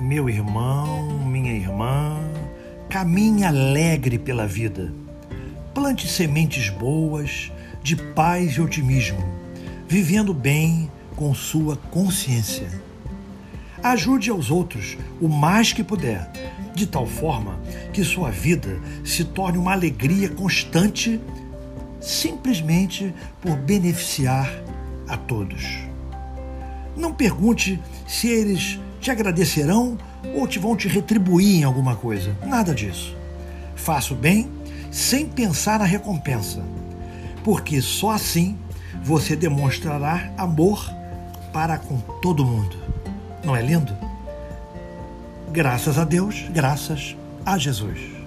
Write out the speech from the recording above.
Meu irmão, minha irmã, caminhe alegre pela vida. Plante sementes boas de paz e otimismo, vivendo bem com sua consciência. Ajude aos outros o mais que puder, de tal forma que sua vida se torne uma alegria constante, simplesmente por beneficiar a todos. Não pergunte se eles te agradecerão ou te vão te retribuir em alguma coisa. Nada disso. Faça o bem sem pensar na recompensa, porque só assim você demonstrará amor para com todo mundo. Não é lindo? Graças a Deus, graças a Jesus.